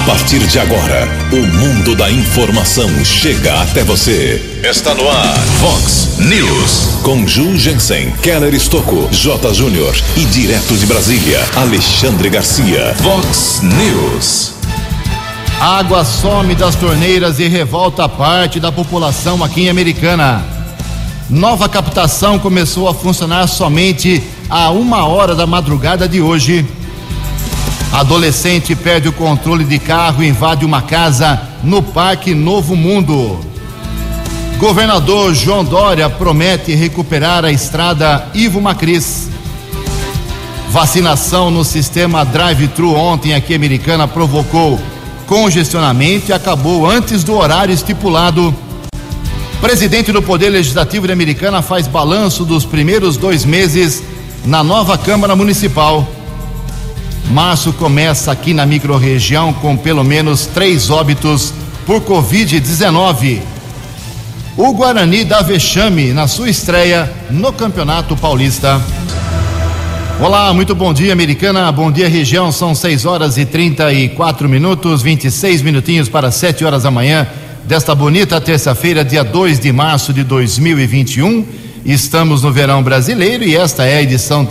A partir de agora, o mundo da informação chega até você. Está no ar, Fox News. Com Ju Jensen, Keller Estocco, J. Júnior e direto de Brasília, Alexandre Garcia. Fox News. Água some das torneiras e revolta parte da população aqui em Americana. Nova captação começou a funcionar somente a uma hora da madrugada de hoje. Adolescente perde o controle de carro e invade uma casa no Parque Novo Mundo. Governador João Dória promete recuperar a estrada Ivo Macris. Vacinação no sistema drive-thru ontem aqui Americana provocou congestionamento e acabou antes do horário estipulado. Presidente do Poder Legislativo de Americana faz balanço dos primeiros dois meses na nova Câmara Municipal. Março começa aqui na microrregião com pelo menos três óbitos por Covid-19. O Guarani dá vexame na sua estreia no Campeonato Paulista. Olá, muito bom dia, americana. Bom dia, região. São 6 horas e 34 minutos, 26 minutinhos para 7 horas da manhã desta bonita terça-feira, dia 2 de março de 2021. Estamos no verão brasileiro e esta é a edição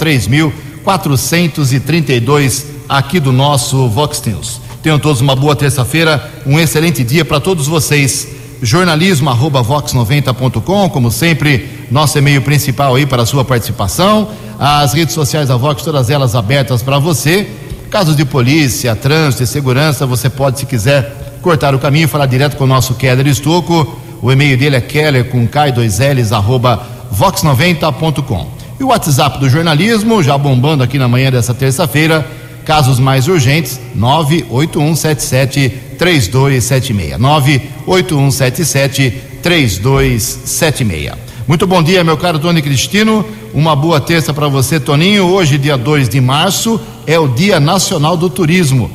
3432 aqui do nosso Vox News. Tenham todos uma boa terça-feira, um excelente dia para todos vocês. Jornalismo arroba vox90.com, como sempre, nosso e-mail principal aí para a sua participação. As redes sociais da Vox, todas elas abertas para você. Casos de polícia, trânsito e segurança, você pode, se quiser, cortar o caminho e falar direto com o nosso Keller Estocco. O e-mail dele é keller com K2Ls arroba vox90.com. E o WhatsApp do jornalismo, já bombando aqui na manhã dessa terça-feira, casos mais urgentes, 98177 3276. 98177 3276. Muito bom dia, meu caro Tony Cristino. Uma boa terça para você, Toninho. Hoje, dia 2 de março, é o Dia Nacional do Turismo.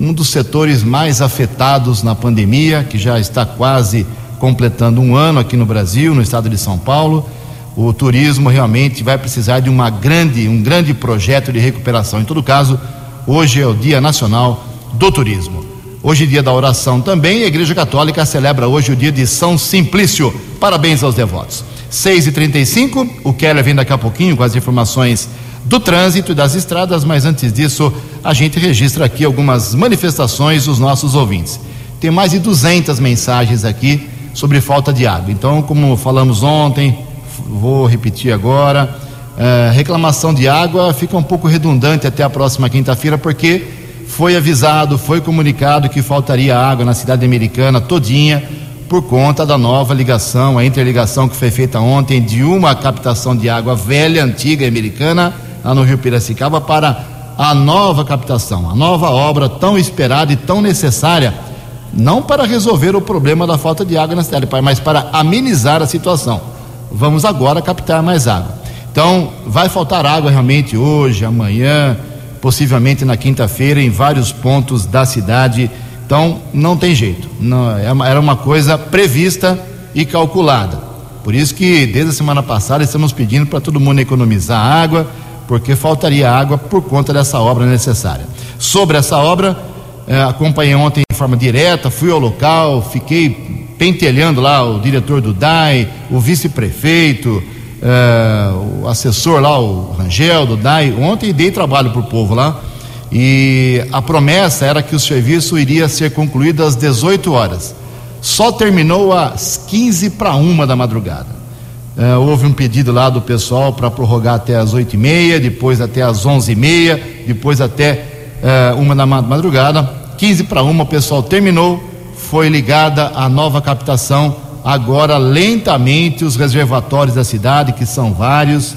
Um dos setores mais afetados na pandemia, que já está quase completando um ano aqui no Brasil, no estado de São Paulo. O turismo realmente vai precisar de uma grande, um grande projeto de recuperação. Em todo caso, hoje é o Dia Nacional do Turismo. Hoje, dia da oração também, a Igreja Católica celebra hoje o dia de São Simplício. Parabéns aos devotos. 6 e 35 o Keller vem daqui a pouquinho com as informações do trânsito e das estradas, mas antes disso, a gente registra aqui algumas manifestações dos nossos ouvintes. Tem mais de 200 mensagens aqui sobre falta de água. Então, como falamos ontem, vou repetir agora. Uh, reclamação de água fica um pouco redundante até a próxima quinta-feira, porque foi avisado, foi comunicado que faltaria água na cidade americana todinha por conta da nova ligação, a interligação que foi feita ontem de uma captação de água velha, antiga, americana, lá no Rio Piracicaba, para a nova captação, a nova obra tão esperada e tão necessária, não para resolver o problema da falta de água na cidade, mas para amenizar a situação. Vamos agora captar mais água. Então, vai faltar água realmente hoje, amanhã, possivelmente na quinta-feira, em vários pontos da cidade então, não tem jeito. Não, é era uma coisa prevista e calculada. Por isso que, desde a semana passada, estamos pedindo para todo mundo economizar água, porque faltaria água por conta dessa obra necessária. Sobre essa obra, acompanhei ontem de forma direta, fui ao local, fiquei pentelhando lá o diretor do DAI, o vice-prefeito, eh, o assessor lá, o Rangel do DAI. Ontem dei trabalho para o povo lá e a promessa era que o serviço iria ser concluído às 18 horas. Só terminou às 15 para uma da madrugada. É, houve um pedido lá do pessoal para prorrogar até às 8 e meia, depois até às 11 e meia, depois até é, uma da madrugada. 15 para uma o pessoal terminou, foi ligada a nova captação. Agora, lentamente, os reservatórios da cidade, que são vários,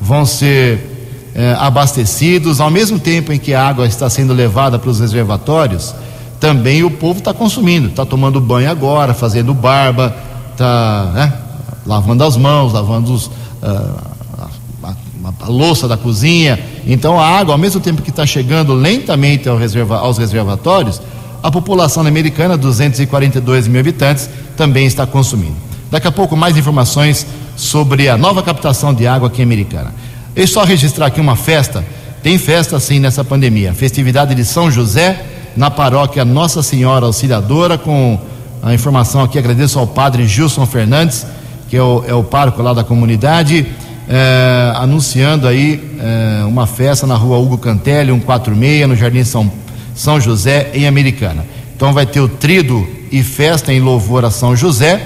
vão ser eh, abastecidos, ao mesmo tempo em que a água está sendo levada para os reservatórios, também o povo está consumindo, está tomando banho agora, fazendo barba, está né, lavando as mãos, lavando os, uh, a, a, a, louça da cozinha. Então a água, ao mesmo tempo que está chegando lentamente ao reserva, aos reservatórios, a população americana, 242 mil habitantes, também está consumindo. Daqui a pouco mais informações sobre a nova captação de água aqui em Americana. Eu só registrar aqui uma festa. Tem festa sim nessa pandemia. Festividade de São José na paróquia Nossa Senhora Auxiliadora, com a informação aqui, agradeço ao padre Gilson Fernandes, que é o, é o lá da comunidade, é, anunciando aí é, uma festa na rua Hugo Cantelli, 146, no Jardim São, São José, em Americana. Então vai ter o trido e festa em louvor a São José.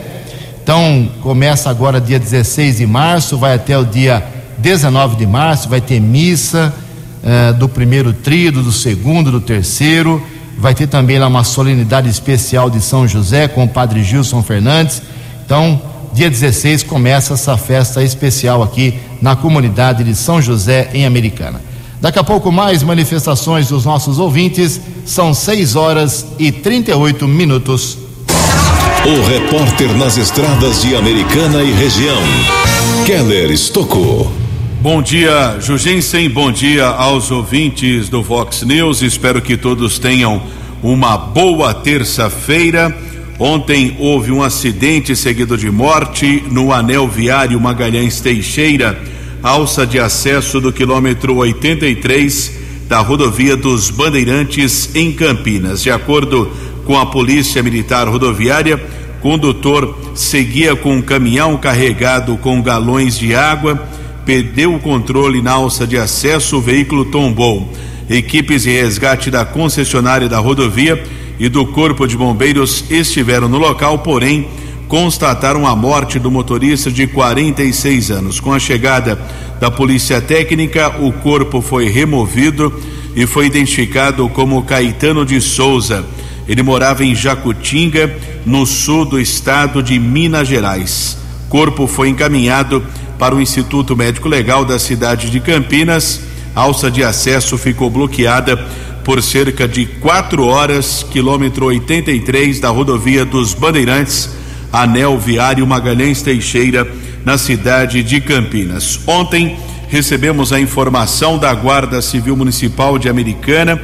Então começa agora dia 16 de março, vai até o dia 19 de março, vai ter missa é, do primeiro trido, do segundo, do terceiro. Vai ter também lá uma solenidade especial de São José com o padre Gilson Fernandes. Então, dia 16 começa essa festa especial aqui na comunidade de São José, em Americana. Daqui a pouco mais manifestações dos nossos ouvintes. São 6 horas e 38 minutos. O repórter nas estradas de Americana e região, Keller Estocou. Bom dia, Jugensen. Bom dia aos ouvintes do Vox News. Espero que todos tenham uma boa terça-feira. Ontem houve um acidente seguido de morte no anel viário Magalhães Teixeira, alça de acesso do quilômetro 83 da rodovia dos Bandeirantes em Campinas. De acordo com a Polícia Militar Rodoviária, condutor seguia com um caminhão carregado com galões de água perdeu o controle na alça de acesso, o veículo tombou. Equipes de resgate da concessionária da rodovia e do Corpo de Bombeiros estiveram no local, porém constataram a morte do motorista de 46 anos. Com a chegada da Polícia Técnica, o corpo foi removido e foi identificado como Caetano de Souza. Ele morava em Jacutinga, no sul do estado de Minas Gerais. Corpo foi encaminhado para o Instituto Médico Legal da cidade de Campinas. A alça de acesso ficou bloqueada por cerca de quatro horas, quilômetro 83 da rodovia dos Bandeirantes, anel viário Magalhães Teixeira, na cidade de Campinas. Ontem recebemos a informação da Guarda Civil Municipal de Americana,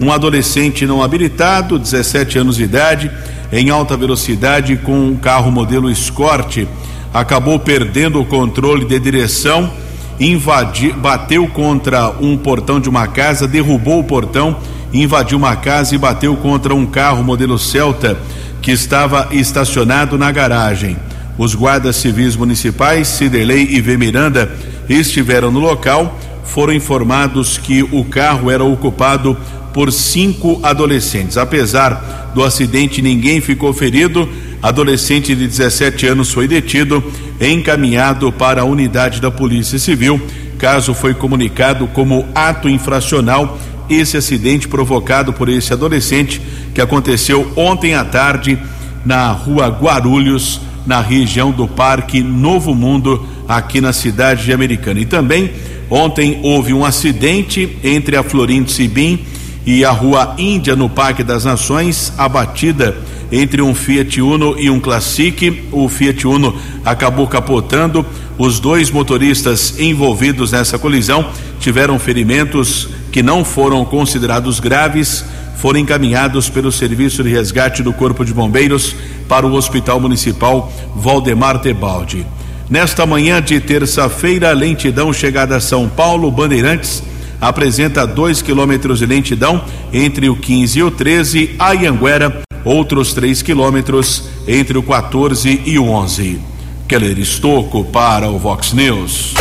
um adolescente não habilitado, 17 anos de idade, em alta velocidade com um carro modelo Escort acabou perdendo o controle de direção, invadiu, bateu contra um portão de uma casa, derrubou o portão, invadiu uma casa e bateu contra um carro modelo Celta que estava estacionado na garagem. Os guardas civis municipais, Ciderley e V. Miranda, estiveram no local, foram informados que o carro era ocupado por cinco adolescentes. Apesar do acidente, ninguém ficou ferido adolescente de 17 anos foi detido e encaminhado para a unidade da Polícia Civil. Caso foi comunicado como ato infracional esse acidente provocado por esse adolescente que aconteceu ontem à tarde na rua Guarulhos, na região do Parque Novo Mundo, aqui na cidade de Americana. E também ontem houve um acidente entre a Florindo Sibim e a rua Índia no Parque das Nações, abatida entre um Fiat Uno e um Classic. O Fiat Uno acabou capotando. Os dois motoristas envolvidos nessa colisão tiveram ferimentos que não foram considerados graves, foram encaminhados pelo Serviço de Resgate do Corpo de Bombeiros para o Hospital Municipal Valdemar Tebaldi. Nesta manhã de terça-feira, lentidão chegada a São Paulo, Bandeirantes apresenta 2 quilômetros de lentidão entre o 15 e o 13, a Anhanguera outros 3 quilômetros entre o 14 e o 11. Keller Estocco para o Vox News.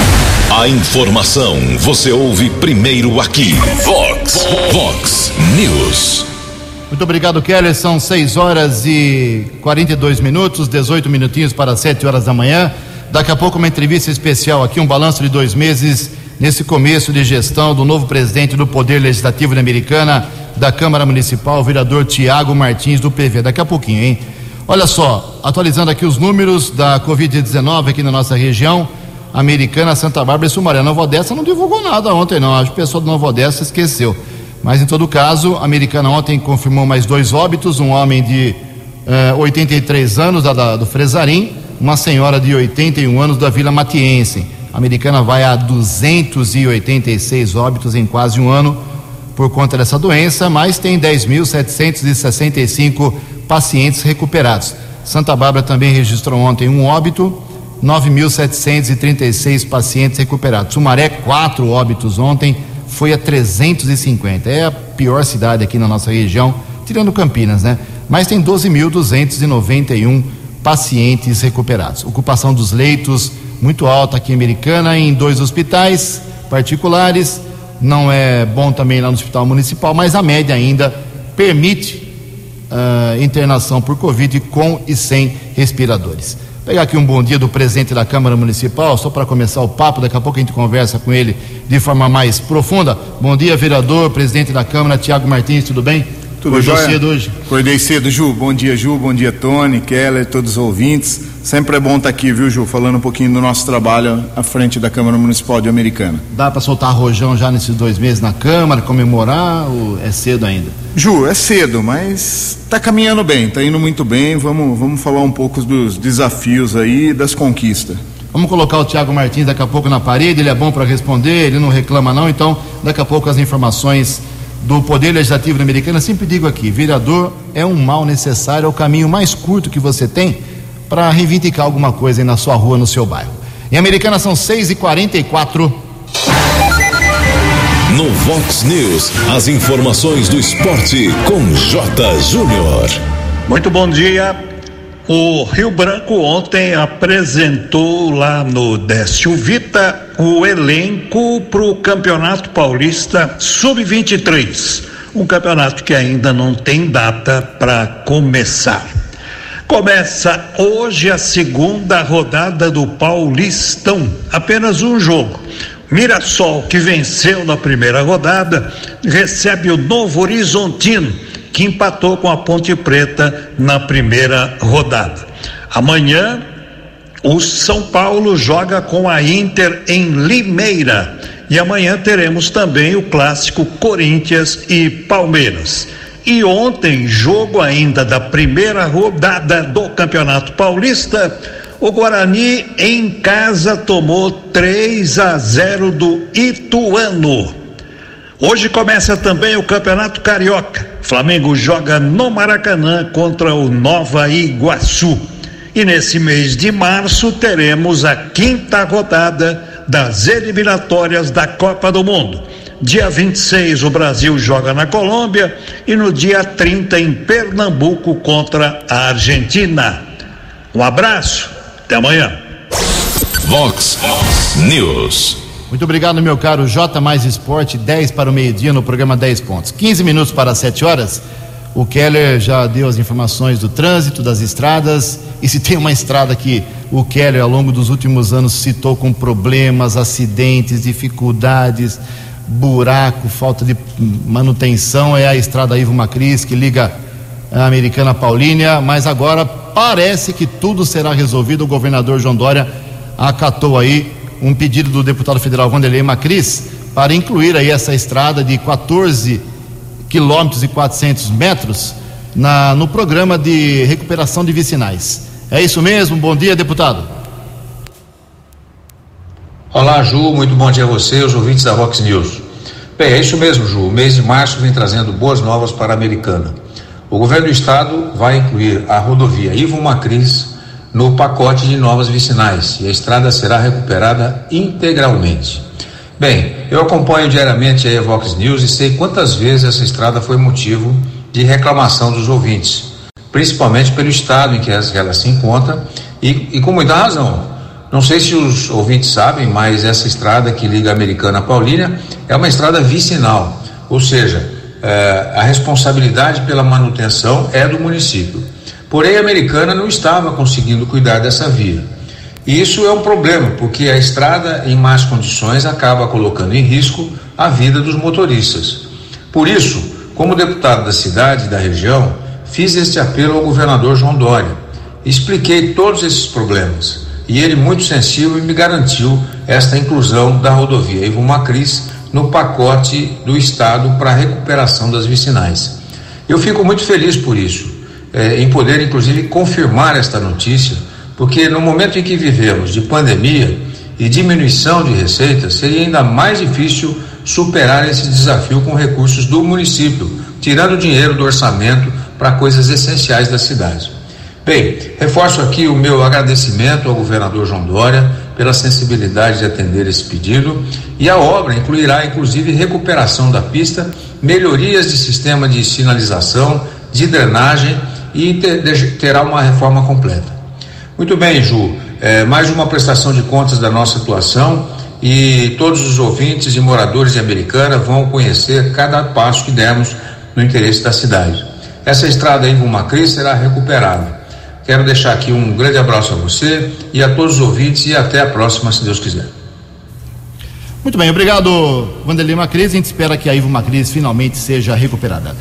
A informação você ouve primeiro aqui. Vox, Vox News. Muito obrigado, Keller. São 6 horas e 42 minutos, 18 minutinhos para 7 horas da manhã. Daqui a pouco, uma entrevista especial aqui, um balanço de dois meses nesse começo de gestão do novo presidente do Poder Legislativo da Americana, da Câmara Municipal, o vereador Tiago Martins, do PV. Daqui a pouquinho, hein? Olha só, atualizando aqui os números da Covid-19 aqui na nossa região, Americana, Santa Bárbara e Sumaré. Nova Odessa não divulgou nada ontem, não. Acho que o pessoal de Nova Odessa esqueceu. Mas, em todo caso, a Americana ontem confirmou mais dois óbitos: um homem de eh, 83 anos, da, da, do Fresarim, uma senhora de 81 anos da Vila Matiense. A Americana vai a 286 óbitos em quase um ano por conta dessa doença, mas tem 10.765 pacientes recuperados. Santa Bárbara também registrou ontem um óbito, 9.736 pacientes recuperados. Sumaré, quatro óbitos ontem, foi a 350. É a pior cidade aqui na nossa região tirando Campinas, né? Mas tem 12.291 pacientes recuperados. Ocupação dos leitos muito alta aqui em Americana, em dois hospitais particulares. Não é bom também lá no hospital municipal, mas a média ainda permite uh, internação por Covid com e sem respiradores. Vou pegar aqui um bom dia do presidente da Câmara Municipal, só para começar o papo, daqui a pouco a gente conversa com ele de forma mais profunda. Bom dia, vereador, presidente da Câmara, Tiago Martins, tudo bem? Tudo Acordou jóia? cedo hoje? Acordei cedo, Ju. Bom dia, Ju. Bom dia, Tony, Keller, todos os ouvintes. Sempre é bom estar aqui, viu, Ju? Falando um pouquinho do nosso trabalho à frente da Câmara Municipal de Americana. Dá para soltar rojão já nesses dois meses na Câmara, comemorar ou é cedo ainda? Ju, é cedo, mas está caminhando bem, está indo muito bem. Vamos, vamos falar um pouco dos desafios aí das conquistas. Vamos colocar o Tiago Martins daqui a pouco na parede, ele é bom para responder, ele não reclama não, então daqui a pouco as informações do Poder Legislativo Americano, eu sempre digo aqui: vereador é um mal necessário, é o caminho mais curto que você tem para reivindicar alguma coisa aí na sua rua, no seu bairro. Em Americana são 6h44. No Vox News, as informações do esporte com J. Júnior. Muito bom dia. O Rio Branco ontem apresentou lá no Décio Vita o elenco para o Campeonato Paulista Sub-23, um campeonato que ainda não tem data para começar. Começa hoje a segunda rodada do Paulistão, apenas um jogo. Mirassol, que venceu na primeira rodada, recebe o Novo Horizontino que empatou com a Ponte Preta na primeira rodada. Amanhã, o São Paulo joga com a Inter em Limeira. E amanhã teremos também o clássico Corinthians e Palmeiras. E ontem, jogo ainda da primeira rodada do Campeonato Paulista, o Guarani em casa tomou 3 a 0 do Ituano. Hoje começa também o Campeonato Carioca. Flamengo joga no Maracanã contra o Nova Iguaçu. E nesse mês de março teremos a quinta rodada das eliminatórias da Copa do Mundo. Dia 26 o Brasil joga na Colômbia e no dia 30 em Pernambuco contra a Argentina. Um abraço, até amanhã. Vox News. Muito obrigado, meu caro J Mais Esporte, 10 para o meio-dia no programa 10 pontos. 15 minutos para as 7 horas. O Keller já deu as informações do trânsito, das estradas. E se tem uma estrada que o Keller, ao longo dos últimos anos, citou com problemas, acidentes, dificuldades, buraco, falta de manutenção, é a estrada Ivo Macris, que liga a Americana Paulínia. Mas agora parece que tudo será resolvido. O governador João Dória acatou aí um pedido do deputado federal Vanderlei Macris para incluir aí essa estrada de 14 quilômetros e 400 metros na, no programa de recuperação de vicinais. É isso mesmo? Bom dia, deputado. Olá, Ju, muito bom dia a você os ouvintes da Vox News. Bem, é isso mesmo, Ju. O mês de março vem trazendo boas novas para a Americana. O governo do estado vai incluir a rodovia Ivo Macris no pacote de novas vicinais e a estrada será recuperada integralmente. Bem, eu acompanho diariamente a Evox News e sei quantas vezes essa estrada foi motivo de reclamação dos ouvintes, principalmente pelo estado em que ela se encontra e, e com muita razão. Não sei se os ouvintes sabem, mas essa estrada que liga a Americana a Paulínia é uma estrada vicinal, ou seja, é, a responsabilidade pela manutenção é do município. Porém, a americana não estava conseguindo cuidar dessa via. E isso é um problema, porque a estrada em más condições acaba colocando em risco a vida dos motoristas. Por isso, como deputado da cidade e da região, fiz este apelo ao governador João Dória. Expliquei todos esses problemas e ele, muito sensível, me garantiu esta inclusão da rodovia Ivo Macris no pacote do Estado para a recuperação das vicinais. Eu fico muito feliz por isso é, em poder, inclusive, confirmar esta notícia, porque no momento em que vivemos de pandemia e diminuição de receitas, seria ainda mais difícil superar esse desafio com recursos do município, tirando dinheiro do orçamento para coisas essenciais da cidade. Bem, reforço aqui o meu agradecimento ao governador João Dória pela sensibilidade de atender esse pedido e a obra incluirá inclusive recuperação da pista, melhorias de sistema de sinalização, de drenagem e terá uma reforma completa. Muito bem, Ju, é, mais uma prestação de contas da nossa atuação e todos os ouvintes e moradores de Americana vão conhecer cada passo que demos no interesse da cidade. Essa estrada em Vumacri será recuperada. Quero deixar aqui um grande abraço a você e a todos os ouvintes e até a próxima, se Deus quiser. Muito bem, obrigado, Vanderlei Macris. A gente espera que a Ivo Macris finalmente seja recuperada.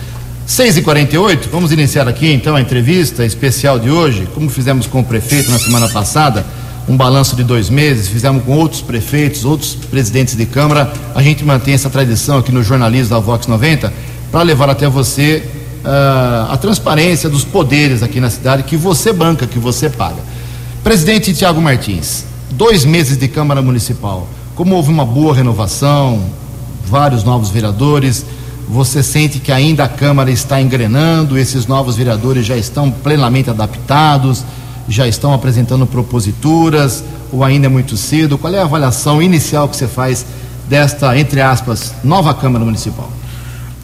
6h48, vamos iniciar aqui então a entrevista especial de hoje, como fizemos com o prefeito na semana passada um balanço de dois meses, fizemos com outros prefeitos, outros presidentes de Câmara. A gente mantém essa tradição aqui no jornalismo da Vox 90 para levar até você uh, a transparência dos poderes aqui na cidade que você banca, que você paga. Presidente Tiago Martins, dois meses de Câmara Municipal. Como houve uma boa renovação, vários novos vereadores, você sente que ainda a Câmara está engrenando, esses novos vereadores já estão plenamente adaptados? já estão apresentando proposituras ou ainda é muito cedo? Qual é a avaliação inicial que você faz desta, entre aspas, nova Câmara Municipal?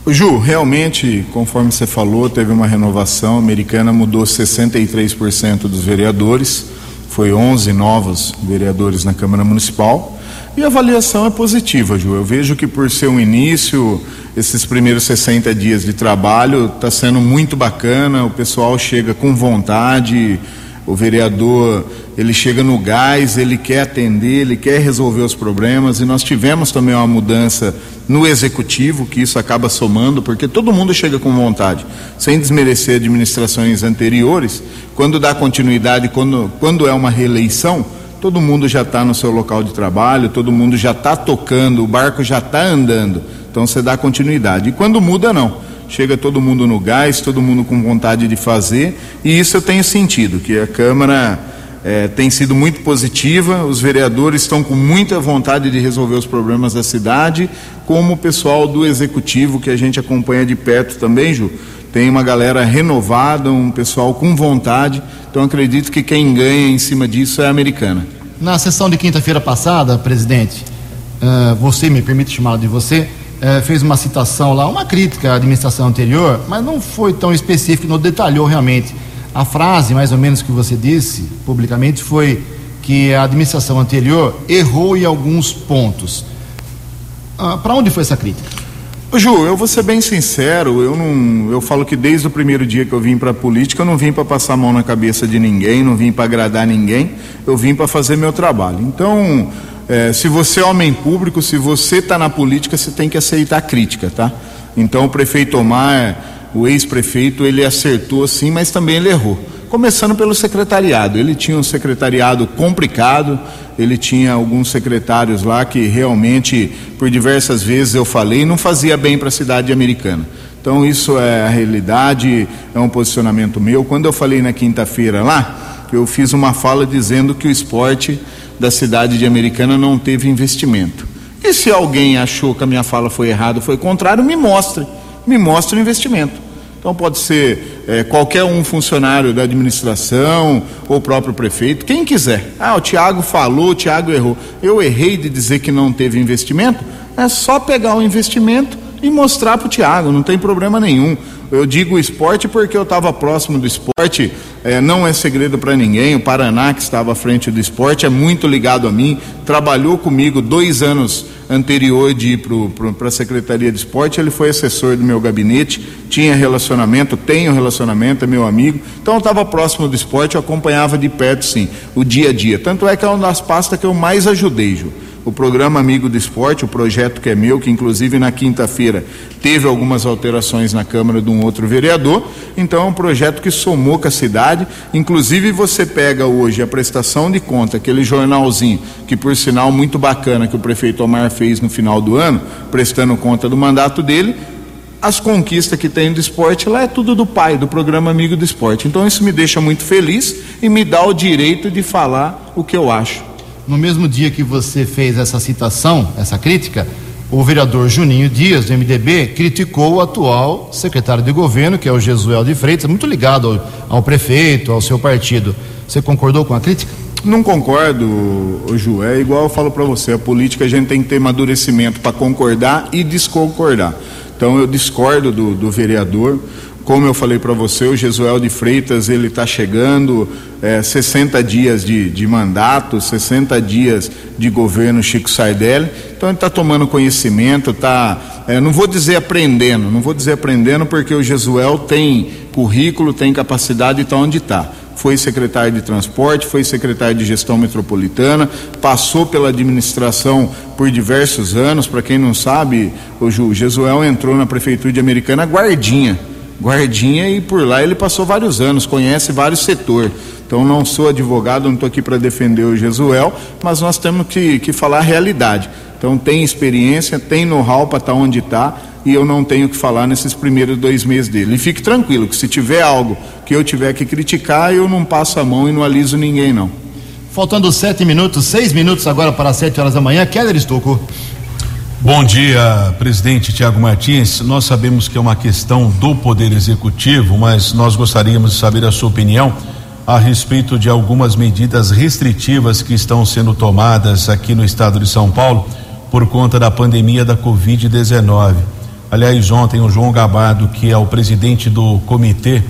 Ju, realmente, conforme você falou, teve uma renovação. Americana mudou 63% dos vereadores, foi 11 novos vereadores na Câmara Municipal. E a avaliação é positiva, Ju. Eu vejo que por ser um início, esses primeiros 60 dias de trabalho está sendo muito bacana, o pessoal chega com vontade, o vereador ele chega no gás, ele quer atender, ele quer resolver os problemas. E nós tivemos também uma mudança no executivo, que isso acaba somando, porque todo mundo chega com vontade, sem desmerecer administrações anteriores, quando dá continuidade, quando, quando é uma reeleição, todo mundo já está no seu local de trabalho, todo mundo já está tocando, o barco já está andando, então você dá continuidade. E quando muda, não. Chega todo mundo no gás, todo mundo com vontade de fazer, e isso eu tenho sentido, que a Câmara é, tem sido muito positiva, os vereadores estão com muita vontade de resolver os problemas da cidade, como o pessoal do Executivo, que a gente acompanha de perto também, Ju, tem uma galera renovada, um pessoal com vontade, então acredito que quem ganha em cima disso é a americana. Na sessão de quinta-feira passada, presidente, uh, você me permite chamá-lo de você, é, fez uma citação lá, uma crítica à administração anterior, mas não foi tão específico, não detalhou realmente. A frase, mais ou menos, que você disse publicamente foi que a administração anterior errou em alguns pontos. Ah, Para onde foi essa crítica? Ju, eu vou ser bem sincero, eu não, eu falo que desde o primeiro dia que eu vim para a política, eu não vim para passar a mão na cabeça de ninguém, não vim para agradar ninguém, eu vim para fazer meu trabalho. Então, é, se você é homem público, se você está na política, você tem que aceitar crítica, tá? Então o prefeito Omar, o ex-prefeito, ele acertou sim, mas também ele errou. Começando pelo secretariado, ele tinha um secretariado complicado, ele tinha alguns secretários lá que realmente, por diversas vezes eu falei, não fazia bem para a cidade americana. Então isso é a realidade, é um posicionamento meu. Quando eu falei na quinta-feira lá, eu fiz uma fala dizendo que o esporte da cidade de Americana não teve investimento. E se alguém achou que a minha fala foi errada, foi contrário, me mostre, me mostre o investimento. Então pode ser é, qualquer um funcionário da administração ou o próprio prefeito, quem quiser. Ah, o Tiago falou, o Tiago errou. Eu errei de dizer que não teve investimento. É só pegar o investimento e mostrar para o Tiago, não tem problema nenhum. Eu digo esporte porque eu estava próximo do esporte, é, não é segredo para ninguém. O Paraná, que estava à frente do esporte, é muito ligado a mim, trabalhou comigo dois anos anterior de ir para a Secretaria de Esporte. Ele foi assessor do meu gabinete, tinha relacionamento, tenho relacionamento, é meu amigo. Então eu estava próximo do esporte, eu acompanhava de perto, sim, o dia a dia. Tanto é que é uma das pastas que eu mais ajudei, Ju o programa Amigo do Esporte, o projeto que é meu, que inclusive na quinta-feira teve algumas alterações na Câmara de um outro vereador. Então é um projeto que somou com a cidade. Inclusive você pega hoje a prestação de conta, aquele jornalzinho, que por sinal muito bacana que o prefeito Omar fez no final do ano, prestando conta do mandato dele, as conquistas que tem do esporte lá é tudo do pai, do programa Amigo do Esporte. Então isso me deixa muito feliz e me dá o direito de falar o que eu acho no mesmo dia que você fez essa citação, essa crítica, o vereador Juninho Dias, do MDB, criticou o atual secretário de governo, que é o Jesuel de Freitas, muito ligado ao, ao prefeito, ao seu partido. Você concordou com a crítica? Não concordo, Ju. É igual eu falo para você, a política a gente tem que ter amadurecimento para concordar e desconcordar. Então eu discordo do, do vereador. Como eu falei para você, o Jesuel de Freitas ele está chegando, é, 60 dias de, de mandato, 60 dias de governo Chico Sardelli. Então ele está tomando conhecimento, está, é, não vou dizer aprendendo, não vou dizer aprendendo porque o Jesuel tem currículo, tem capacidade e está onde está foi secretário de transporte, foi secretário de gestão metropolitana, passou pela administração por diversos anos. Para quem não sabe, o Jesuel entrou na prefeitura de Americana guardinha, guardinha e por lá ele passou vários anos, conhece vários setores. Então não sou advogado, não estou aqui para defender o Jesuel, mas nós temos que, que falar a realidade. Então tem experiência, tem know-how para estar tá onde está e eu não tenho que falar nesses primeiros dois meses dele. E fique tranquilo que se tiver algo que eu tiver que criticar, eu não passo a mão e não aliso ninguém não. Faltando sete minutos, seis minutos agora para sete horas da manhã, Keller Estocco. Bom dia, presidente Tiago Martins. Nós sabemos que é uma questão do Poder Executivo, mas nós gostaríamos de saber a sua opinião a respeito de algumas medidas restritivas que estão sendo tomadas aqui no estado de São Paulo por conta da pandemia da Covid-19. Aliás, ontem o João Gabardo, que é o presidente do comitê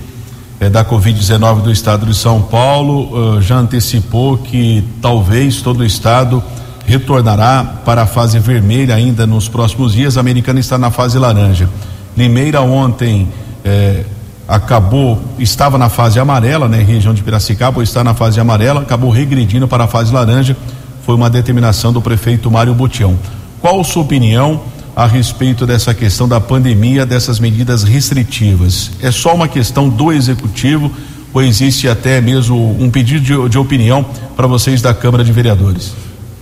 eh, da Covid-19 do estado de São Paulo, uh, já antecipou que talvez todo o estado retornará para a fase vermelha ainda nos próximos dias. A americana está na fase laranja. Limeira ontem eh, acabou, estava na fase amarela, né, região de Piracicaba, está na fase amarela, acabou regredindo para a fase laranja foi uma determinação do prefeito Mário Botião. Qual sua opinião a respeito dessa questão da pandemia, dessas medidas restritivas? É só uma questão do executivo ou existe até mesmo um pedido de, de opinião para vocês da Câmara de Vereadores?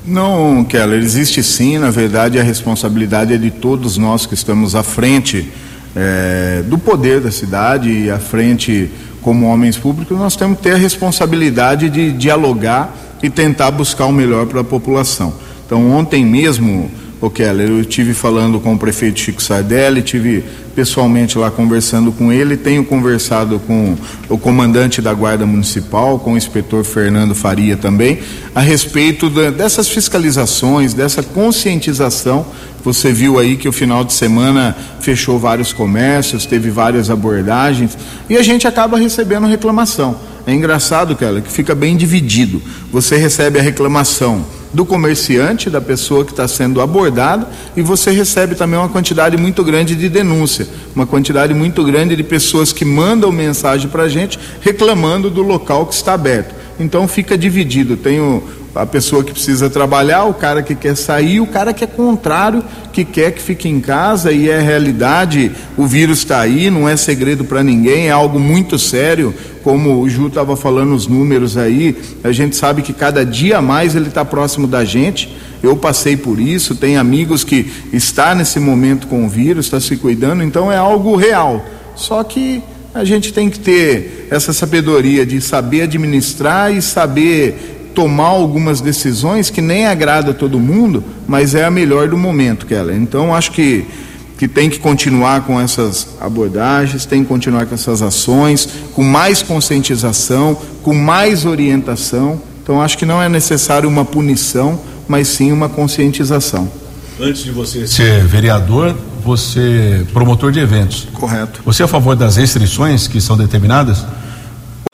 Não, Keller, existe sim, na verdade a responsabilidade é de todos nós que estamos à frente é, do poder da cidade e à frente como homens públicos, nós temos que ter a responsabilidade de dialogar e tentar buscar o melhor para a população. Então, ontem mesmo, o Keller, eu tive falando com o prefeito Chico Sardelli, tive pessoalmente lá conversando com ele, tenho conversado com o comandante da Guarda Municipal, com o inspetor Fernando Faria também, a respeito de, dessas fiscalizações, dessa conscientização. Você viu aí que o final de semana fechou vários comércios, teve várias abordagens e a gente acaba recebendo reclamação. É engraçado, Keller, que fica bem dividido. Você recebe a reclamação do comerciante, da pessoa que está sendo abordada, e você recebe também uma quantidade muito grande de denúncia, uma quantidade muito grande de pessoas que mandam mensagem para a gente reclamando do local que está aberto. Então fica dividido. Tenho a pessoa que precisa trabalhar, o cara que quer sair, o cara que é contrário, que quer que fique em casa e é realidade, o vírus está aí, não é segredo para ninguém, é algo muito sério, como o Ju estava falando os números aí, a gente sabe que cada dia mais ele está próximo da gente. Eu passei por isso, tem amigos que está nesse momento com o vírus, está se cuidando, então é algo real. Só que a gente tem que ter essa sabedoria de saber administrar e saber tomar algumas decisões que nem agrada a todo mundo, mas é a melhor do momento, Keller. Então, acho que, que tem que continuar com essas abordagens, tem que continuar com essas ações, com mais conscientização, com mais orientação. Então, acho que não é necessário uma punição, mas sim uma conscientização. Antes de você ser vereador, você é promotor de eventos. Correto. Você é a favor das restrições que são determinadas?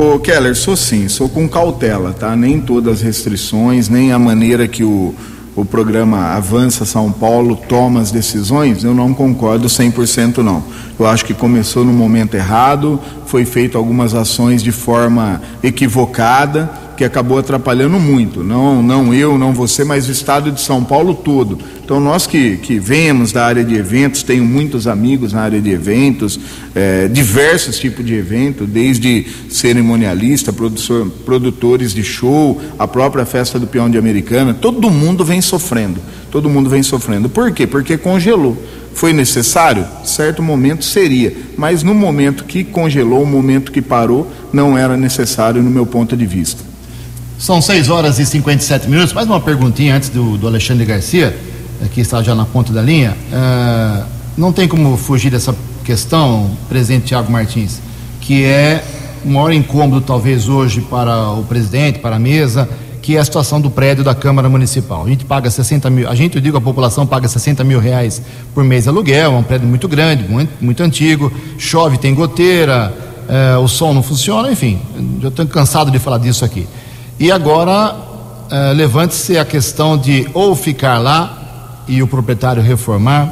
Ô Keller, sou sim, sou com cautela, tá? Nem todas as restrições, nem a maneira que o, o programa Avança São Paulo toma as decisões, eu não concordo 100% não. Eu acho que começou no momento errado, foi feito algumas ações de forma equivocada, que acabou atrapalhando muito, não, não eu, não você, mas o estado de São Paulo todo. Então, nós que, que vemos da área de eventos, tenho muitos amigos na área de eventos, é, diversos tipos de evento, desde cerimonialista, produtor, produtores de show, a própria festa do peão de Americana, todo mundo vem sofrendo, todo mundo vem sofrendo. Por quê? Porque congelou. Foi necessário? Certo momento seria, mas no momento que congelou, o momento que parou, não era necessário no meu ponto de vista. São 6 horas e 57 minutos. Mais uma perguntinha antes do, do Alexandre Garcia, eh, que está já na ponta da linha. Uh, não tem como fugir dessa questão, presidente Tiago Martins, que é o maior incômodo, talvez, hoje para o presidente, para a mesa, que é a situação do prédio da Câmara Municipal. A gente paga 60 mil, a gente, eu digo, a população paga 60 mil reais por mês de aluguel, é um prédio muito grande, muito, muito antigo, chove, tem goteira, é, o som não funciona, enfim, eu estou cansado de falar disso aqui. E agora, é, levante-se a questão de ou ficar lá e o proprietário reformar,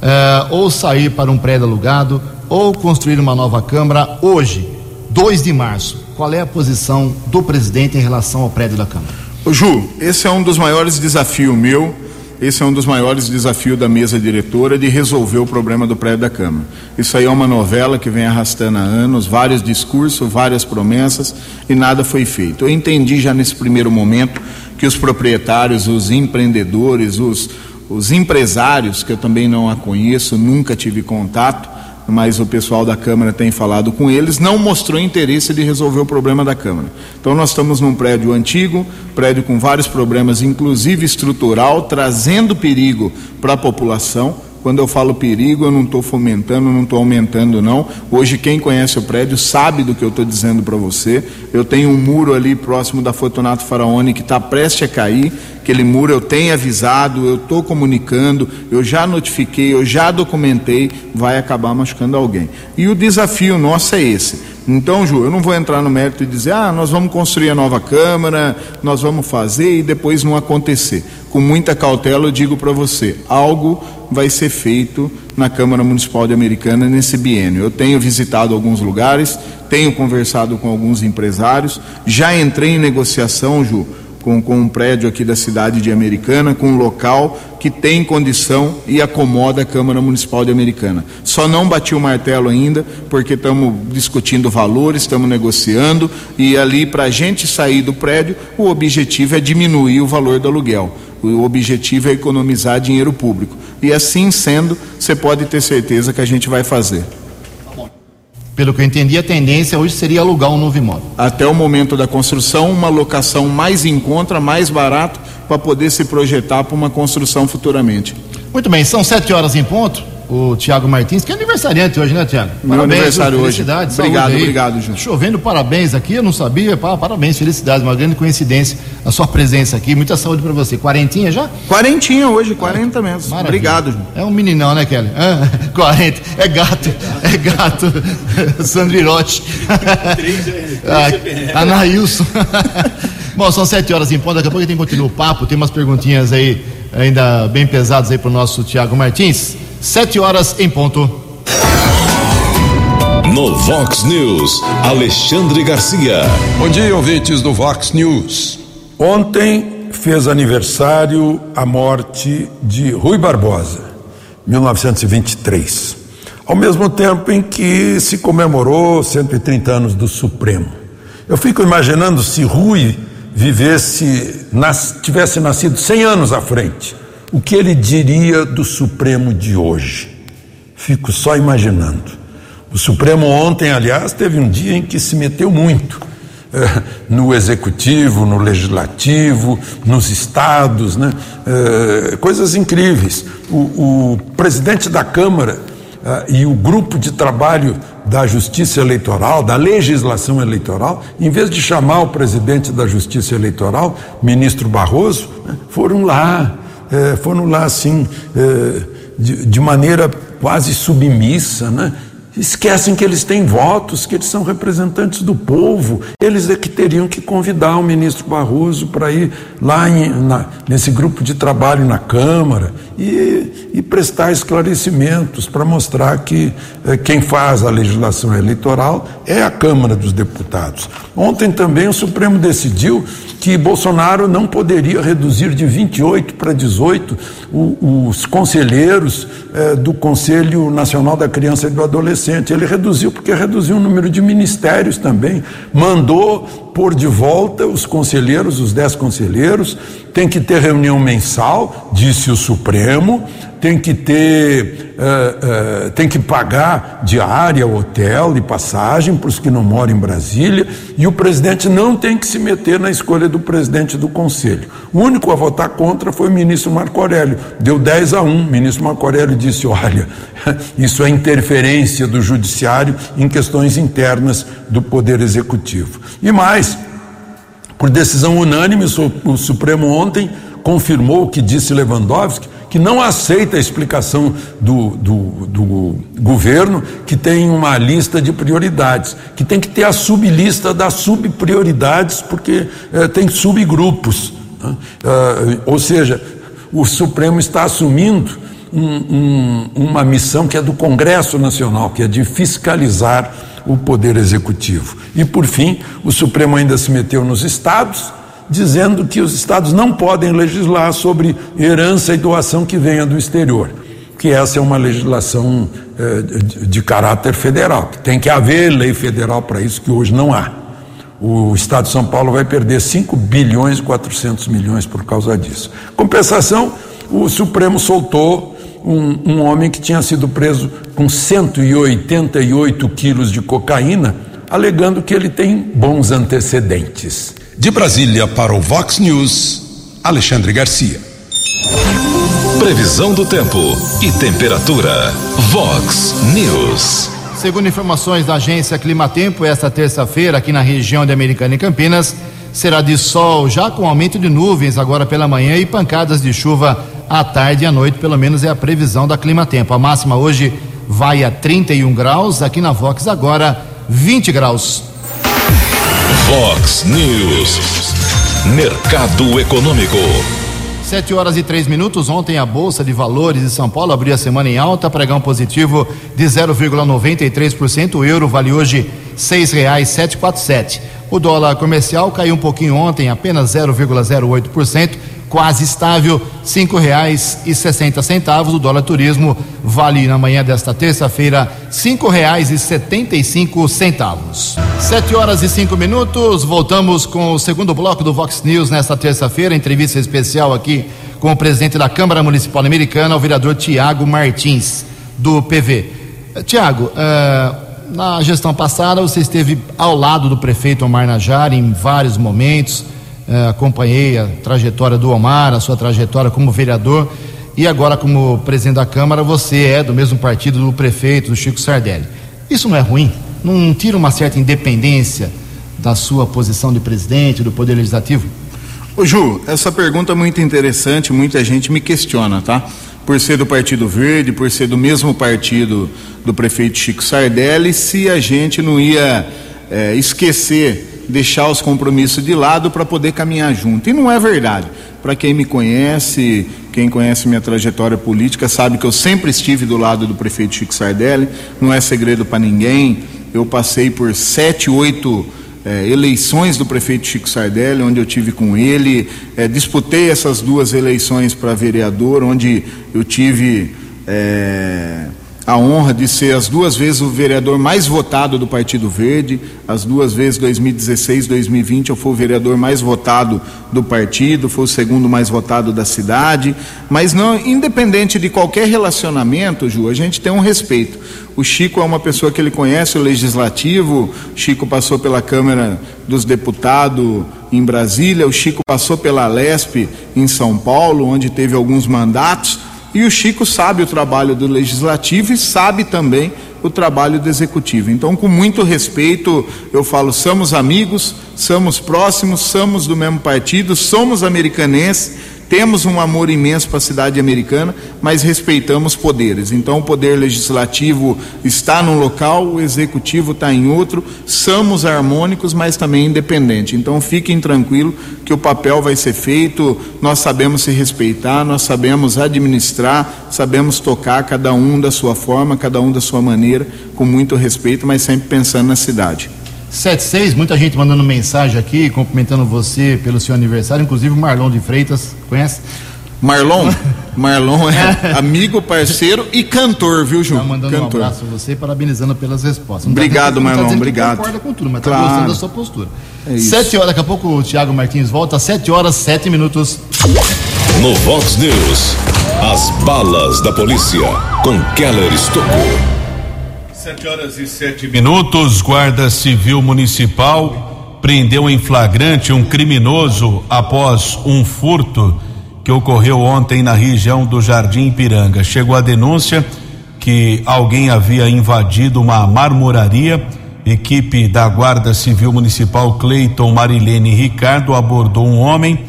é, ou sair para um prédio alugado, ou construir uma nova Câmara hoje, 2 de março. Qual é a posição do presidente em relação ao prédio da Câmara? Ju, esse é um dos maiores desafios meu, esse é um dos maiores desafios da mesa diretora de resolver o problema do prédio da Câmara. Isso aí é uma novela que vem arrastando há anos, vários discursos, várias promessas e nada foi feito. Eu entendi já nesse primeiro momento que os proprietários, os empreendedores, os, os empresários, que eu também não a conheço, nunca tive contato, mas o pessoal da Câmara tem falado com eles, não mostrou interesse de resolver o problema da Câmara. Então nós estamos num prédio antigo, prédio com vários problemas, inclusive estrutural, trazendo perigo para a população. Quando eu falo perigo, eu não estou fomentando, não estou aumentando, não. Hoje, quem conhece o prédio sabe do que eu estou dizendo para você. Eu tenho um muro ali próximo da Fortunato Faraone que está prestes a cair. Aquele muro eu tenho avisado, eu estou comunicando, eu já notifiquei, eu já documentei, vai acabar machucando alguém. E o desafio nosso é esse. Então, Ju, eu não vou entrar no mérito e dizer, ah, nós vamos construir a nova Câmara, nós vamos fazer e depois não acontecer. Com muita cautela, eu digo para você: algo vai ser feito na Câmara Municipal de Americana nesse biênio. Eu tenho visitado alguns lugares, tenho conversado com alguns empresários, já entrei em negociação, Ju, com, com um prédio aqui da cidade de Americana, com um local que tem condição e acomoda a Câmara Municipal de Americana. Só não bati o martelo ainda, porque estamos discutindo valores, estamos negociando, e ali, para a gente sair do prédio, o objetivo é diminuir o valor do aluguel. O objetivo é economizar dinheiro público. E assim sendo, você pode ter certeza que a gente vai fazer. Pelo que eu entendi, a tendência hoje seria alugar um novo imóvel. Até o momento da construção, uma locação mais em conta, mais barato, para poder se projetar para uma construção futuramente. Muito bem, são sete horas em ponto o Tiago Martins, que é aniversariante hoje, né, Tiago? Meu aniversário hoje. Obrigado, obrigado, Ju. Chovendo, parabéns aqui, eu não sabia, parabéns, felicidades, uma grande coincidência a sua presença aqui, muita saúde para você. Quarentinha já? Quarentinha hoje, quarenta mesmo. Maravilha. Obrigado, Ju. É um meninão, né, Kelly? 40, é gato, é gato, Sandrirote. ah, Anailson. Bom, são sete horas em ponto, daqui a pouco a gente continua o papo, tem umas perguntinhas aí ainda bem pesadas aí para o nosso Tiago Martins. Sete horas em ponto. No Vox News, Alexandre Garcia. Bom dia, ouvintes do Vox News. Ontem fez aniversário a morte de Rui Barbosa, 1923. Ao mesmo tempo em que se comemorou 130 anos do Supremo. Eu fico imaginando se Rui vivesse, nas, tivesse nascido 100 anos à frente o que ele diria do Supremo de hoje? Fico só imaginando. O Supremo ontem, aliás, teve um dia em que se meteu muito eh, no executivo, no legislativo, nos estados, né? Eh, coisas incríveis. O, o, presidente da Câmara eh, e o grupo de trabalho da Justiça Eleitoral, da legislação eleitoral, em vez de chamar o presidente da Justiça Eleitoral, ministro Barroso, né, foram lá é, foram lá assim, é, de, de, maneira quase submissa, né? Esquecem que eles têm votos, que eles são representantes do povo. Eles é que teriam que convidar o ministro Barroso para ir lá em, na, nesse grupo de trabalho na Câmara e, e prestar esclarecimentos para mostrar que é, quem faz a legislação eleitoral é a Câmara dos Deputados. Ontem também o Supremo decidiu que Bolsonaro não poderia reduzir de 28 para 18 os conselheiros eh, do Conselho Nacional da Criança e do Adolescente. Ele reduziu porque reduziu o número de ministérios também. Mandou pôr de volta os conselheiros, os dez conselheiros, tem que ter reunião mensal, disse o Supremo, tem que ter, uh, uh, tem que pagar diária, hotel e passagem para os que não moram em Brasília, e o presidente não tem que se meter na escolha do presidente do conselho. O único a votar contra foi o ministro Marco Aurélio, deu 10 a 1. O ministro Marco Aurélio disse: olha, isso é interferência do judiciário em questões internas do Poder Executivo. E mais, Por decisão unânime, o Supremo ontem confirmou o que disse Lewandowski, que não aceita a explicação do, do, do, governo, que tem uma lista de prioridades, que tem que ter a sublista das subprioridades, porque eh, tem subgrupos. Né? Uh, ou seja, o Supremo está assumindo um, um, uma missão que é do Congresso Nacional, que é de fiscalizar o Poder Executivo. E, por fim, o Supremo ainda se meteu nos estados dizendo que os estados não podem legislar sobre herança e doação que venha do exterior, que essa é uma legislação eh, de, caráter federal, que tem que haver lei federal para isso, que hoje não há. O Estado de São Paulo vai perder 5 bilhões e 400 milhões por causa disso. Compensação, o Supremo soltou um, um homem que tinha sido preso com 188 quilos de cocaína, alegando que ele tem bons antecedentes. De Brasília para o Vox News, Alexandre Garcia. Previsão do tempo e temperatura. Vox News. Segundo informações da agência Climatempo, esta terça-feira, aqui na região de Americana e Campinas, será de sol, já com aumento de nuvens agora pela manhã e pancadas de chuva à tarde e à noite, pelo menos é a previsão da Climatempo. A máxima hoje vai a 31 graus, aqui na Vox agora 20 graus. Fox News. Mercado Econômico. Sete horas e três minutos. Ontem a Bolsa de Valores de São Paulo abriu a semana em alta, pregão positivo de 0,93%. O euro vale hoje quatro sete. O dólar comercial caiu um pouquinho ontem, apenas 0,08% quase estável, cinco reais e sessenta centavos. O dólar turismo vale na manhã desta terça-feira cinco reais e setenta e cinco centavos. Sete horas e cinco minutos. Voltamos com o segundo bloco do Vox News nesta terça-feira. Entrevista especial aqui com o presidente da Câmara Municipal Americana, o vereador Tiago Martins do PV. Tiago, uh, na gestão passada você esteve ao lado do prefeito Omar Najar em vários momentos eh, acompanhei a trajetória do Omar, a sua trajetória como vereador e agora como presidente da Câmara você é do mesmo partido do prefeito, do Chico Sardelli. Isso não é ruim? Não tira uma certa independência da sua posição de presidente do Poder Legislativo? Ô Ju, essa pergunta é muito interessante, muita gente me questiona, tá? Por ser do Partido Verde, por ser do mesmo partido do prefeito Chico Sardelli, se a gente não ia é, esquecer deixar os compromissos de lado para poder caminhar junto. E não é verdade. Para quem me conhece, quem conhece minha trajetória política, sabe que eu sempre estive do lado do prefeito Chico Sardelli, não é segredo para ninguém. Eu passei por sete, oito é, eleições do prefeito Chico Sardelli, onde eu tive com ele, é, disputei essas duas eleições para vereador, onde eu tive. É, a honra de ser as duas vezes o vereador mais votado do Partido Verde, as duas vezes 2016 2020 eu fui o vereador mais votado do partido, fui o segundo mais votado da cidade, mas não, independente de qualquer relacionamento, Ju, a gente tem um respeito. O Chico é uma pessoa que ele conhece o legislativo, o Chico passou pela Câmara dos Deputados em Brasília, o Chico passou pela Lesp em São Paulo, onde teve alguns mandatos e o Chico sabe o trabalho do legislativo e sabe também o trabalho do executivo. Então, com muito respeito, eu falo: somos amigos, somos próximos, somos do mesmo partido, somos americanenses temos um amor imenso para a cidade americana, mas respeitamos poderes. Então, o poder legislativo está num local, o executivo está em outro. Somos harmônicos, mas também independentes. Então, fiquem tranquilos que o papel vai ser feito. Nós sabemos se respeitar, nós sabemos administrar, sabemos tocar cada um da sua forma, cada um da sua maneira, com muito respeito, mas sempre pensando na cidade. 76, muita gente mandando mensagem aqui, cumprimentando você pelo seu aniversário, inclusive o Marlon de Freitas, conhece? Marlon, Marlon é amigo, parceiro e cantor, viu, Ju? Tá mandando cantor. um abraço a você e parabenizando pelas respostas. Não tá obrigado, tá Marlon, obrigado. concorda com tudo, mas tá claro. tá gostando da sua postura. É sete horas, daqui a pouco o Thiago Martins volta, sete horas, sete minutos. No Vox News, as balas da polícia com Keller Estocou. Sete horas e sete minutos, Guarda Civil Municipal prendeu em flagrante um criminoso após um furto que ocorreu ontem na região do Jardim Ipiranga. Chegou a denúncia que alguém havia invadido uma marmoraria Equipe da Guarda Civil Municipal Cleiton Marilene Ricardo abordou um homem.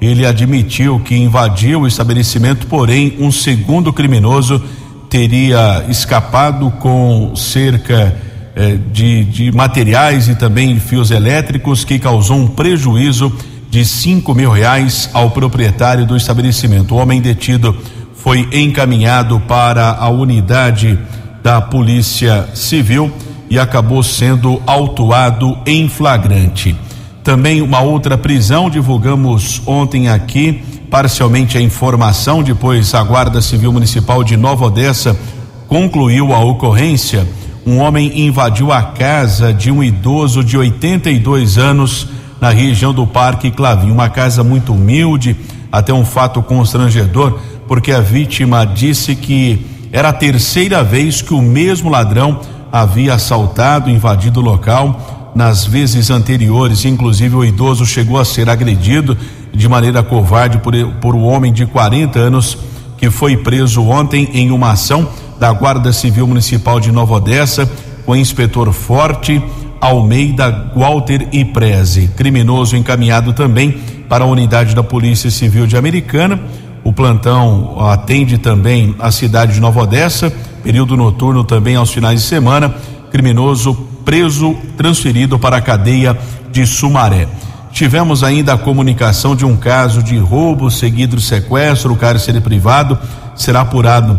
Ele admitiu que invadiu o estabelecimento, porém, um segundo criminoso teria escapado com cerca eh, de, de materiais e também fios elétricos que causou um prejuízo de cinco mil reais ao proprietário do estabelecimento. O homem detido foi encaminhado para a unidade da Polícia Civil e acabou sendo autuado em flagrante. Também uma outra prisão, divulgamos ontem aqui parcialmente a informação, depois a Guarda Civil Municipal de Nova Odessa concluiu a ocorrência. Um homem invadiu a casa de um idoso de 82 anos na região do Parque Clavim, uma casa muito humilde, até um fato constrangedor, porque a vítima disse que era a terceira vez que o mesmo ladrão havia assaltado, invadido o local. Nas vezes anteriores, inclusive o idoso chegou a ser agredido de maneira covarde por, por um homem de 40 anos que foi preso ontem em uma ação da Guarda Civil Municipal de Nova Odessa com o inspetor Forte Almeida Walter e Preze. Criminoso encaminhado também para a unidade da Polícia Civil de Americana. O plantão atende também a cidade de Nova Odessa período noturno também aos finais de semana. Criminoso preso, transferido para a cadeia de Sumaré. Tivemos ainda a comunicação de um caso de roubo seguido de sequestro, o cárcere privado será apurado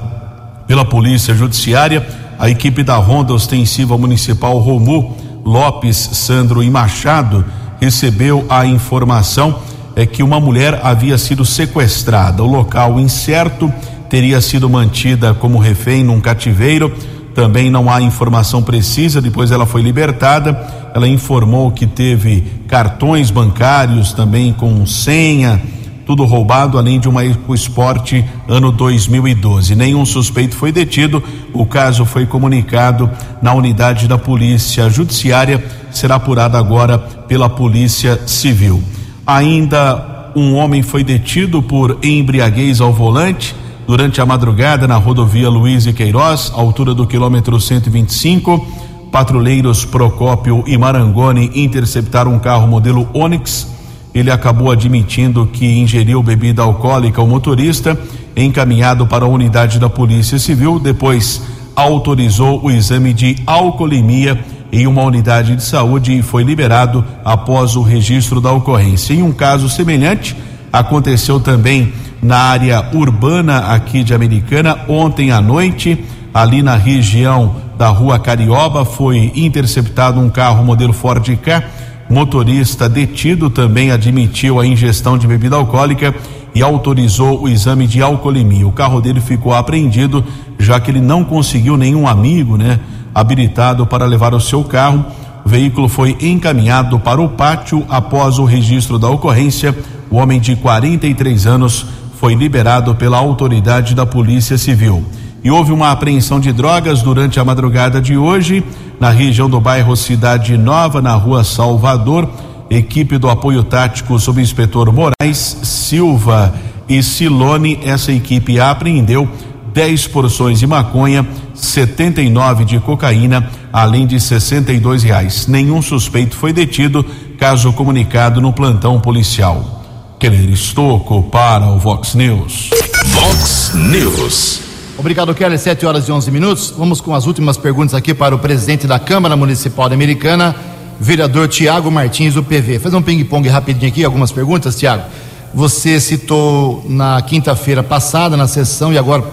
pela Polícia Judiciária. A equipe da Ronda Ostensiva Municipal Romu Lopes, Sandro e Machado recebeu a informação é que uma mulher havia sido sequestrada. O local incerto teria sido mantida como refém num cativeiro. Também não há informação precisa. Depois ela foi libertada. Ela informou que teve cartões bancários também com senha, tudo roubado, além de uma EcoSport ano 2012. Nenhum suspeito foi detido. O caso foi comunicado na unidade da Polícia Judiciária. Será apurado agora pela Polícia Civil. Ainda um homem foi detido por embriaguez ao volante durante a madrugada na rodovia Luiz e Queiroz, altura do quilômetro 125. Patrulheiros Procópio e Marangoni interceptaram um carro modelo Onix. Ele acabou admitindo que ingeriu bebida alcoólica o motorista, encaminhado para a unidade da Polícia Civil, depois autorizou o exame de alcoolemia em uma unidade de saúde e foi liberado após o registro da ocorrência. Em um caso semelhante, aconteceu também na área urbana aqui de Americana. Ontem à noite, ali na região da rua Carioba, foi interceptado um carro modelo Ford K. Motorista detido também admitiu a ingestão de bebida alcoólica e autorizou o exame de alcoolemia. O carro dele ficou apreendido, já que ele não conseguiu nenhum amigo, né, habilitado para levar o seu carro. O veículo foi encaminhado para o pátio após o registro da ocorrência. O homem de 43 anos foi liberado pela autoridade da Polícia Civil. E houve uma apreensão de drogas durante a madrugada de hoje, na região do bairro Cidade Nova, na rua Salvador. Equipe do apoio tático sob inspetor Moraes, Silva e Silone, essa equipe apreendeu 10 porções de maconha, 79 de cocaína, além de 62 reais. Nenhum suspeito foi detido, caso comunicado no plantão policial. Keller Estocco para o Vox News. Vox News. Obrigado, Keller. 7 horas e 11 minutos. Vamos com as últimas perguntas aqui para o presidente da Câmara Municipal da Americana, vereador Tiago Martins, do PV. Fazer um ping-pong rapidinho aqui, algumas perguntas, Tiago. Você citou na quinta-feira passada, na sessão, e agora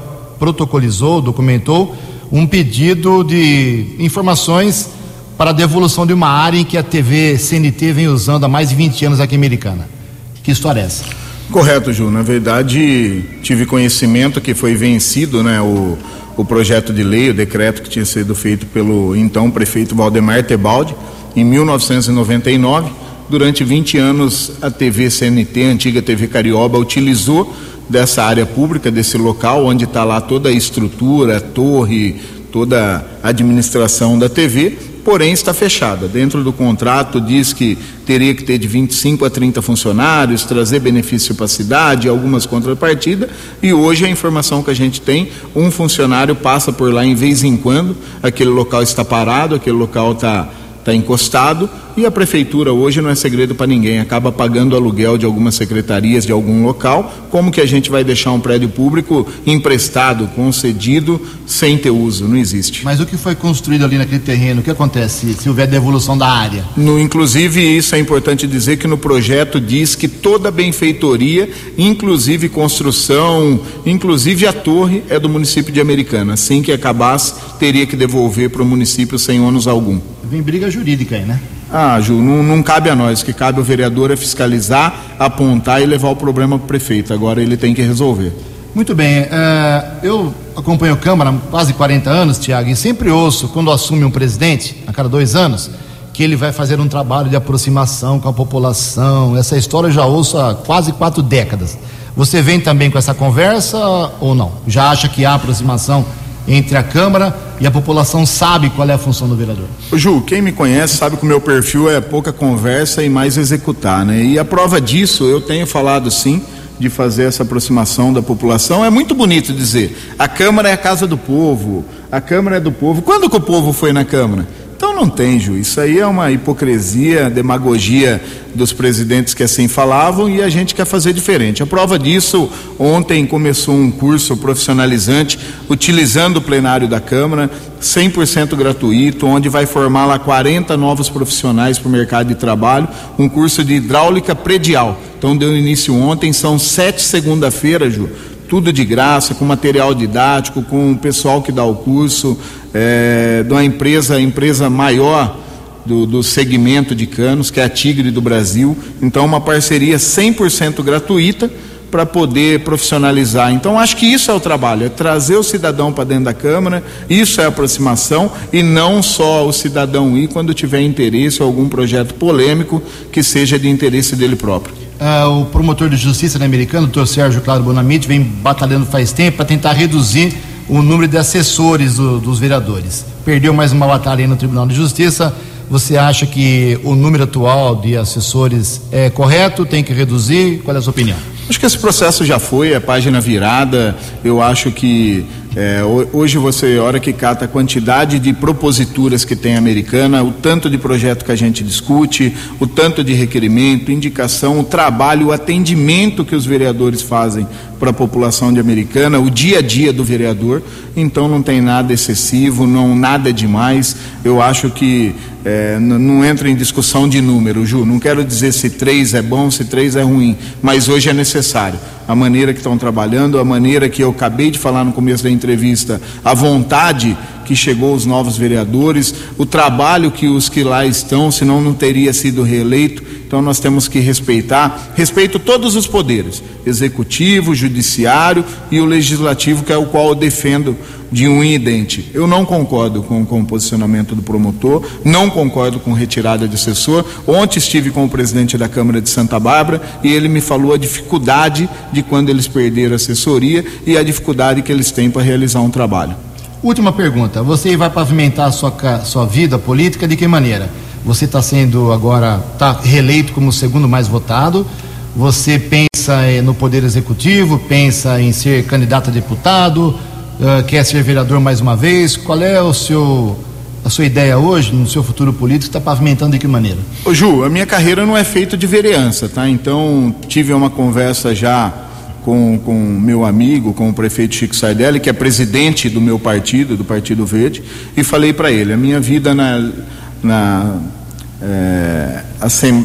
protocolizou, documentou, um pedido de informações para a devolução de uma área em que a TV CNT vem usando há mais de 20 anos aqui em Americana. Que história é essa? Correto, Ju. Na verdade, tive conhecimento que foi vencido né, o, o projeto de lei, o decreto que tinha sido feito pelo então prefeito Valdemar Tebaldi, em 1999. Durante 20 anos, a TV CNT, a antiga TV Carioba, utilizou dessa área pública, desse local, onde está lá toda a estrutura, a torre, toda a administração da TV, porém está fechada. Dentro do contrato diz que teria que ter de 25 a 30 funcionários, trazer benefício para a cidade, algumas contrapartidas, e hoje a informação que a gente tem, um funcionário passa por lá em vez em quando, aquele local está parado, aquele local está está encostado e a prefeitura hoje não é segredo para ninguém, acaba pagando aluguel de algumas secretarias de algum local. Como que a gente vai deixar um prédio público emprestado, concedido, sem ter uso? Não existe. Mas o que foi construído ali naquele terreno, o que acontece se houver devolução da área? No, inclusive, isso é importante dizer que no projeto diz que toda benfeitoria, inclusive construção, inclusive a torre, é do município de Americana. Assim que acabasse, teria que devolver para o município sem ônus algum. Vem briga jurídica aí, né? Ah, Ju, não, não cabe a nós. O que cabe ao vereador é fiscalizar, apontar e levar o problema para o prefeito. Agora ele tem que resolver. Muito bem. Uh, eu acompanho a Câmara há quase 40 anos, Tiago, e sempre ouço, quando assume um presidente, a cada dois anos, que ele vai fazer um trabalho de aproximação com a população. Essa história eu já ouço há quase quatro décadas. Você vem também com essa conversa ou não? Já acha que há aproximação entre a Câmara e a população sabe qual é a função do vereador. Ju, quem me conhece sabe que o meu perfil é pouca conversa e mais executar, né? E a prova disso, eu tenho falado sim de fazer essa aproximação da população. É muito bonito dizer, a Câmara é a casa do povo, a Câmara é do povo. Quando que o povo foi na Câmara? Então não tem, Ju. Isso aí é uma hipocrisia, demagogia dos presidentes que assim falavam e a gente quer fazer diferente. A prova disso, ontem começou um curso profissionalizante utilizando o plenário da Câmara, 100% gratuito, onde vai formar lá 40 novos profissionais para o mercado de trabalho, um curso de hidráulica predial. Então deu início ontem, são sete segunda-feira, Ju tudo de graça, com material didático, com o pessoal que dá o curso, é, de uma empresa, empresa maior do, do segmento de canos, que é a Tigre do Brasil. Então, uma parceria 100% gratuita para poder profissionalizar. Então, acho que isso é o trabalho, é trazer o cidadão para dentro da Câmara, isso é aproximação, e não só o cidadão ir quando tiver interesse ou algum projeto polêmico que seja de interesse dele próprio. Uh, o promotor de justiça americano, o doutor Sérgio Claro Bonamite, vem batalhando faz tempo para tentar reduzir o número de assessores do, dos vereadores. Perdeu mais uma batalha no Tribunal de Justiça. Você acha que o número atual de assessores é correto? Tem que reduzir? Qual é a sua opinião? Acho que esse processo já foi, a página virada. Eu acho que é, hoje você, hora que cata a quantidade de proposituras que tem a americana, o tanto de projeto que a gente discute, o tanto de requerimento, indicação, o trabalho, o atendimento que os vereadores fazem para a população de americana, o dia a dia do vereador, então não tem nada excessivo, não nada demais. Eu acho que é, não entra em discussão de número, Ju. Não quero dizer se três é bom, se três é ruim, mas hoje é necessário. A maneira que estão trabalhando, a maneira que eu acabei de falar no começo da entrevista, a vontade que chegou os novos vereadores, o trabalho que os que lá estão, senão não teria sido reeleito. Então nós temos que respeitar, respeito todos os poderes, executivo, judiciário e o legislativo, que é o qual eu defendo de um idente. Eu não concordo com, com o posicionamento do promotor, não concordo com retirada de assessor. Ontem estive com o presidente da Câmara de Santa Bárbara e ele me falou a dificuldade de quando eles perderam a assessoria e a dificuldade que eles têm para realizar um trabalho. Última pergunta. Você vai pavimentar a sua, sua vida política de que maneira? Você está sendo agora, está reeleito como o segundo mais votado. Você pensa no poder executivo, pensa em ser candidato a deputado, uh, quer ser vereador mais uma vez? Qual é o seu a sua ideia hoje, no seu futuro político, está pavimentando de que maneira? Ô Ju, a minha carreira não é feita de vereança, tá? Então, tive uma conversa já com, com meu amigo, com o prefeito Chico Sardelli, que é presidente do meu partido, do Partido Verde, e falei para ele, a minha vida na, na, é,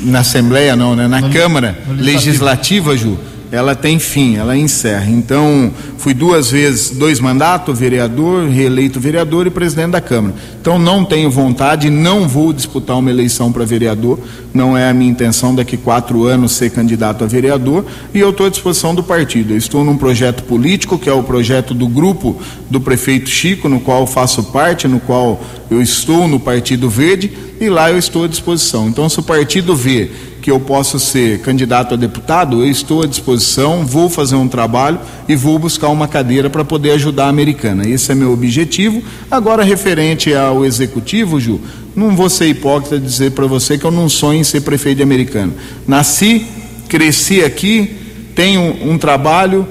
na Assembleia, não, né? na Câmara Legislativa, Ju, ela tem fim, ela encerra. Então, fui duas vezes, dois mandatos, vereador, reeleito vereador e presidente da Câmara. Então, não tenho vontade, não vou disputar uma eleição para vereador, não é a minha intenção daqui quatro anos ser candidato a vereador e eu estou à disposição do partido. Eu estou num projeto político, que é o projeto do grupo do prefeito Chico, no qual faço parte, no qual eu estou no Partido Verde e lá eu estou à disposição. Então, se o partido vê que eu posso ser candidato a deputado, eu estou à disposição, vou fazer um trabalho e vou buscar uma cadeira para poder ajudar a americana. Esse é meu objetivo. Agora, referente ao executivo, Ju, não vou ser hipócrita dizer para você que eu não sonho em ser prefeito de americana. Nasci, cresci aqui, tenho um trabalho,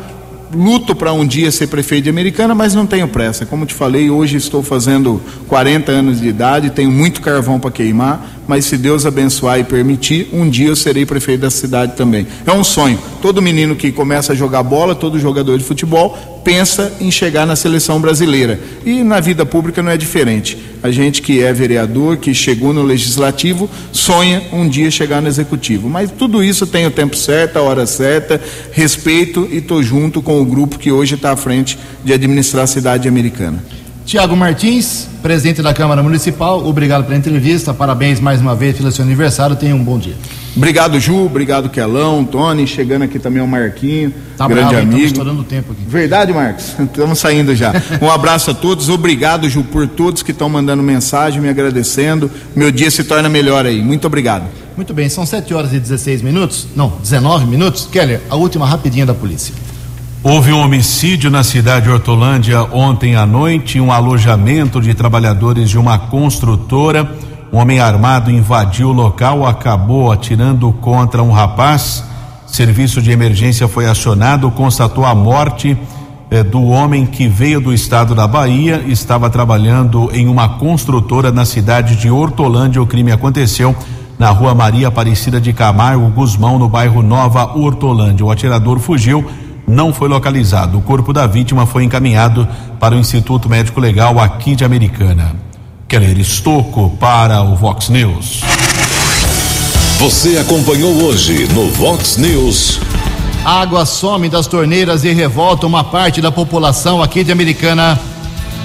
luto para um dia ser prefeito de Americana, mas não tenho pressa. Como te falei, hoje estou fazendo 40 anos de idade, tenho muito carvão para queimar, mas se Deus abençoar e permitir, um dia eu serei prefeito da cidade também. É um sonho. Todo menino que começa a jogar bola, todo jogador de futebol, pensa em chegar na seleção brasileira. E na vida pública não é diferente. A gente que é vereador, que chegou no legislativo, sonha um dia chegar no executivo. Mas tudo isso tem o tempo certo, a hora certa, respeito e estou junto com o grupo que hoje está à frente de administrar a cidade americana. Tiago Martins, presidente da Câmara Municipal, obrigado pela entrevista, parabéns mais uma vez pelo seu aniversário, tenha um bom dia. Obrigado, Ju, obrigado, Quelão, Tony, chegando aqui também o Marquinho, tá grande bravo, amigo. estourando o tempo aqui. Verdade, Marcos? Estamos saindo já. Um abraço a todos, obrigado, Ju, por todos que estão mandando mensagem, me agradecendo. Meu dia se torna melhor aí. Muito obrigado. Muito bem, são 7 horas e 16 minutos, não, 19 minutos. Keller, a última rapidinha da polícia. Houve um homicídio na cidade de Hortolândia ontem à noite, um alojamento de trabalhadores de uma construtora. Um homem armado invadiu o local, acabou atirando contra um rapaz. Serviço de emergência foi acionado, constatou a morte eh, do homem que veio do estado da Bahia, estava trabalhando em uma construtora na cidade de Hortolândia. O crime aconteceu na rua Maria Aparecida de Camargo Guzmão, no bairro Nova Hortolândia. O atirador fugiu não foi localizado. O corpo da vítima foi encaminhado para o Instituto Médico Legal aqui de Americana. Keller Estocco para o Vox News. Você acompanhou hoje no Vox News. Água some das torneiras e revolta uma parte da população aqui de Americana.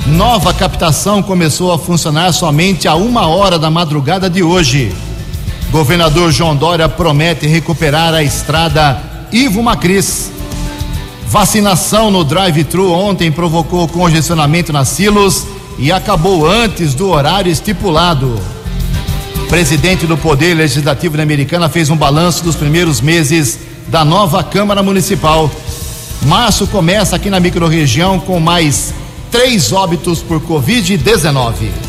Nova captação começou a funcionar somente a uma hora da madrugada de hoje. Governador João Dória promete recuperar a estrada Ivo Macris. Vacinação no drive-thru ontem provocou congestionamento nas silos e acabou antes do horário estipulado. Presidente do Poder Legislativo da Americana fez um balanço dos primeiros meses da nova Câmara Municipal. Março começa aqui na microrregião com mais três óbitos por Covid-19.